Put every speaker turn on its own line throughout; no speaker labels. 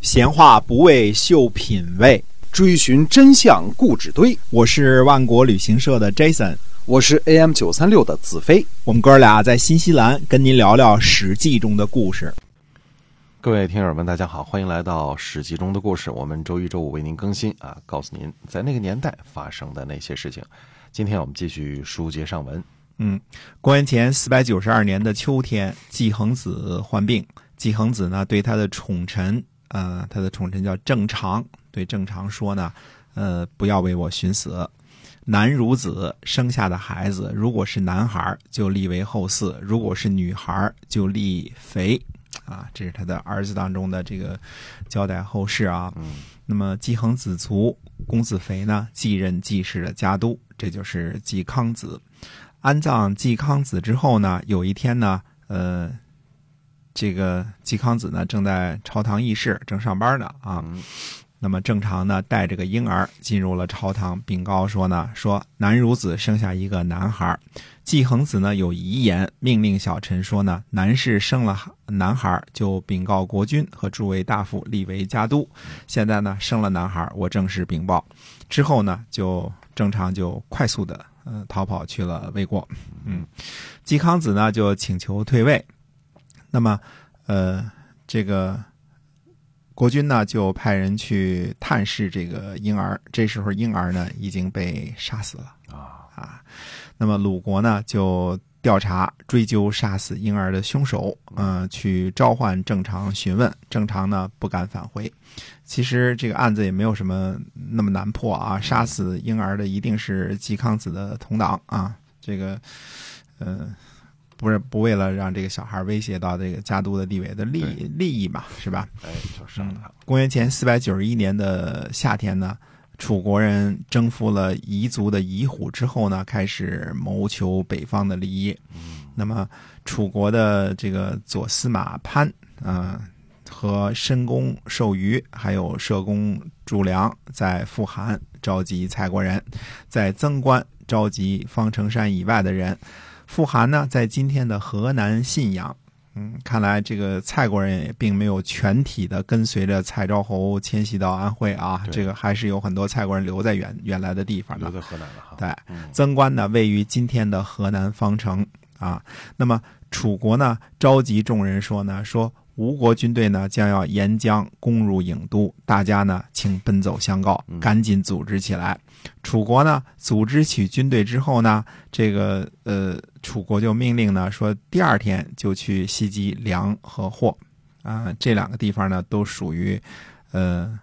闲话不为秀品味，
追寻真相故纸堆。
我是万国旅行社的 Jason，
我是 AM 九三六的子飞。
我们哥俩在新西兰跟您聊聊《史记》中的故事。
各位听友们，大家好，欢迎来到《史记》中的故事。我们周一、周五为您更新啊，告诉您在那个年代发生的那些事情。今天我们继续书接上文。
嗯，公元前四百九十二年的秋天，季恒子患病。季恒子呢，对他的宠臣，呃，他的宠臣叫郑常，对郑常说呢，呃，不要为我寻死。男孺子生下的孩子，如果是男孩，就立为后嗣；如果是女孩，就立肥。啊，这是他的儿子当中的这个交代后事啊。
嗯，
那么季恒子卒，公子肥呢继任季氏的家督，这就是季康子。安葬季康子之后呢，有一天呢，呃，这个季康子呢正在朝堂议事，正上班呢啊。那么正常呢，带着个婴儿进入了朝堂，禀告说呢，说南孺子生下一个男孩。季恒子呢有遗言，命令小臣说呢，男士生了男孩，就禀告国君和诸位大夫，立为家督。现在呢生了男孩，我正式禀报。之后呢，就正常就快速的呃逃跑去了魏国。嗯，季康子呢就请求退位。那么呃这个。国君呢就派人去探视这个婴儿，这时候婴儿呢已经被杀死了
啊
啊！那么鲁国呢就调查追究杀死婴儿的凶手，嗯，去召唤正常询问，正常呢不敢返回。其实这个案子也没有什么那么难破啊，杀死婴儿的一定是季康子的同党啊，这个，嗯。不是不为了让这个小孩威胁到这个家督的地位的利利益嘛，是吧？
哎，就是
公元前四百九十一年的夏天呢，楚国人征服了彝族的夷虎之后呢，开始谋求北方的利益。那么楚国的这个左司马潘啊，和申公授虞，还有社公祝良，在富韩召集蔡国人，在曾关召集方城山以外的人。富含呢，在今天的河南信阳。嗯，看来这个蔡国人也并没有全体的跟随着蔡昭侯迁徙到安徽啊，这个还是有很多蔡国人留在原原来的地方的。
留在河南了哈。
对，曾关呢，位于今天的河南方城啊。那么楚国呢，召集众人说呢，说。吴国军队呢将要沿江攻入郢都，大家呢请奔走相告，赶紧组织起来。楚国呢组织起军队之后呢，这个呃楚国就命令呢说，第二天就去袭击梁和霍，啊这两个地方呢都属于呃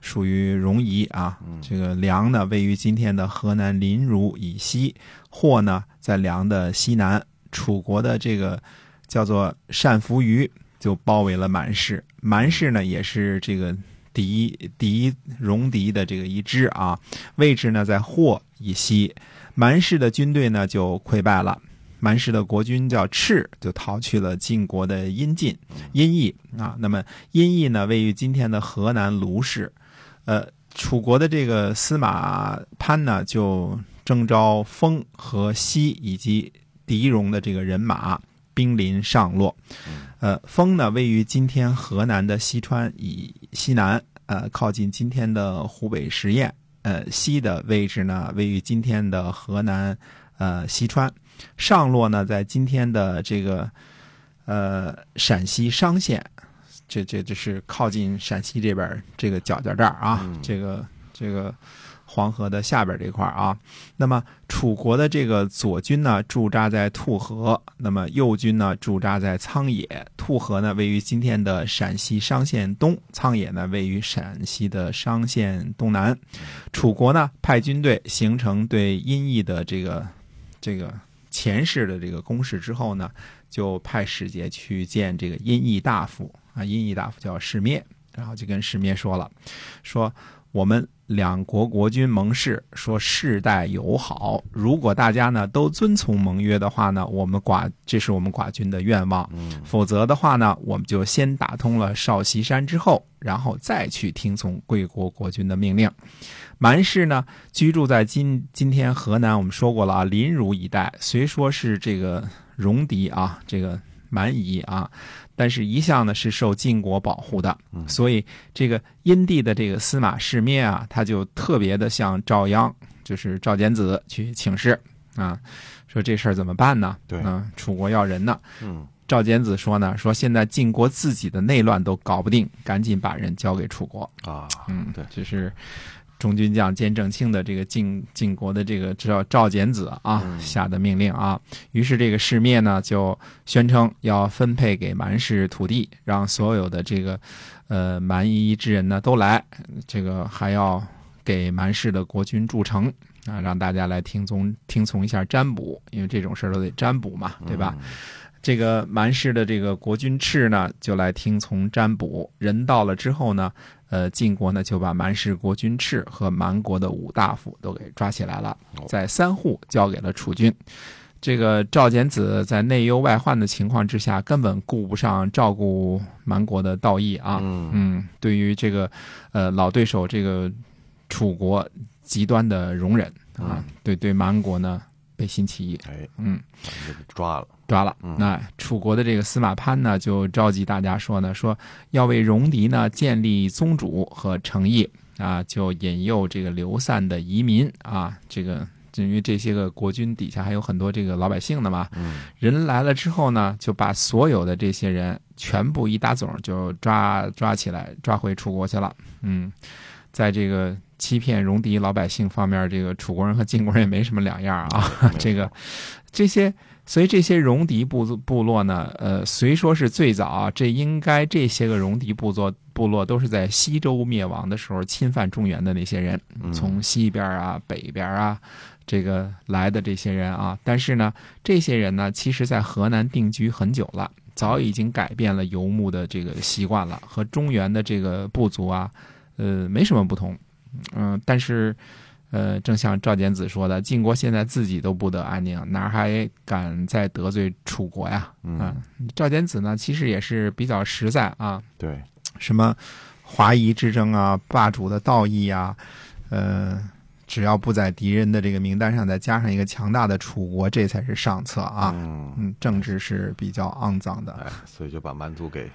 属于戎夷啊。这个梁呢位于今天的河南临汝以西，霍呢在梁的西南。楚国的这个叫做单福余。就包围了蛮氏，蛮氏呢也是这个敌敌戎狄的这个一支啊，位置呢在霍以西，蛮氏的军队呢就溃败了，蛮氏的国君叫赤，就逃去了晋国的阴晋阴邑。啊，那么阴邑呢位于今天的河南卢氏，呃，楚国的这个司马潘呢就征召封和西以及狄戎的这个人马。兵临上洛，呃，丰呢位于今天河南的西川以西南，呃，靠近今天的湖北十堰，呃，西的位置呢位于今天的河南，呃，西川，上洛呢在今天的这个，呃，陕西商县，这这这是靠近陕西这边这个角角这儿啊，这个这个。黄河的下边这块啊，那么楚国的这个左军呢驻扎在兔河，那么右军呢驻扎在苍野。兔河呢位于今天的陕西商县东，苍野呢位于陕西的商县东南。楚国呢派军队形成对阴邑的这个这个前世的这个攻势之后呢，就派使节去见这个阴邑大夫啊，阴邑大夫叫世灭，然后就跟世灭说了，说我们。两国国君盟誓说世代友好，如果大家呢都遵从盟约的话呢，我们寡这是我们寡君的愿望。否则的话呢，我们就先打通了少溪山之后，然后再去听从贵国国君的命令。蛮氏呢居住在今今天河南，我们说过了啊，临汝一带，虽说是这个戎狄啊，这个蛮夷啊。但是一向呢是受晋国保护的，
嗯
所以这个殷帝的这个司马世灭啊，他就特别的向赵鞅，就是赵简子去请示啊，说这事儿怎么办呢？
对
嗯，楚国要人呢。
嗯
赵简子说呢，说现在晋国自己的内乱都搞不定，赶紧把人交给楚国。
啊，
嗯，
对，
就是中军将兼正卿的这个晋晋国的这个赵赵简子啊
嗯
下的命令啊。于是这个世灭呢就宣称要分配给蛮氏土地，让所有的这个呃蛮夷之人呢都来，这个还要给蛮氏的国君筑城。啊，让大家来听从听从一下占卜，因为这种事儿都得占卜嘛，对吧？
嗯？
这个蛮氏的这个国君赤呢，就来听从占卜。人到了之后呢，呃，晋国呢就把蛮氏国君赤和蛮国的五大夫都给抓起来了
哦，
在三户交给了楚军。这个赵简子在内忧外患的情况之下，根本顾不上照顾蛮国的道义啊。
嗯
嗯，对于这个呃老对手这个楚国极端的容忍啊
嗯，
对对蛮国呢背信弃义。
哎，
嗯。
抓了，
抓了
嗯。
那楚国的这个司马潘呢，就召集大家说呢，说要为戎狄呢建立宗主和诚意啊，就引诱这个流散的移民啊，这个因为这些个国君底下还有很多这个老百姓的嘛，
嗯
人来了之后呢，就把所有的这些人全部一大总就抓抓起来，抓回楚国去了。嗯，在这个欺骗戎狄老百姓方面，这个楚国人和晋国人也没什么两样啊。这个这些，所以这些戎狄部族部落呢，呃，虽说是最早啊，这应该这些个戎狄部族部落都是在西周灭亡的时候侵犯中原的那些人，
嗯
从西边啊、北边啊。这个来的这些人啊，但是呢，这些人呢，其实在河南定居很久了，早已经改变了游牧的这个习惯了，和中原的这个部族啊，呃，没什么不同。嗯、但是，呃，正像赵简子说的，晋国现在自己都不得安宁，哪还敢再得罪楚国呀？
嗯，
赵简子呢，其实也是比较实在啊，
对，
什么华夷之争啊、霸主的道义啊，呃，只要不在敌人的这个名单上再加上一个强大的楚国，这才是上策啊。
嗯，
嗯，政治是比较肮脏的，
哎，所以就把蛮族给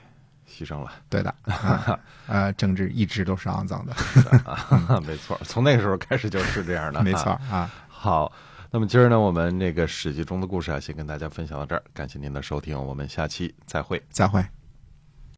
牺牲了，
对的。啊呃，政治一直都是肮脏的，
啊，没错，从那个时候开始就是这样的，
没错。啊。
好，那么今儿呢，我们这个史记中的故事啊，先跟大家分享到这儿，感谢您的收听，我们下期再会。
再会。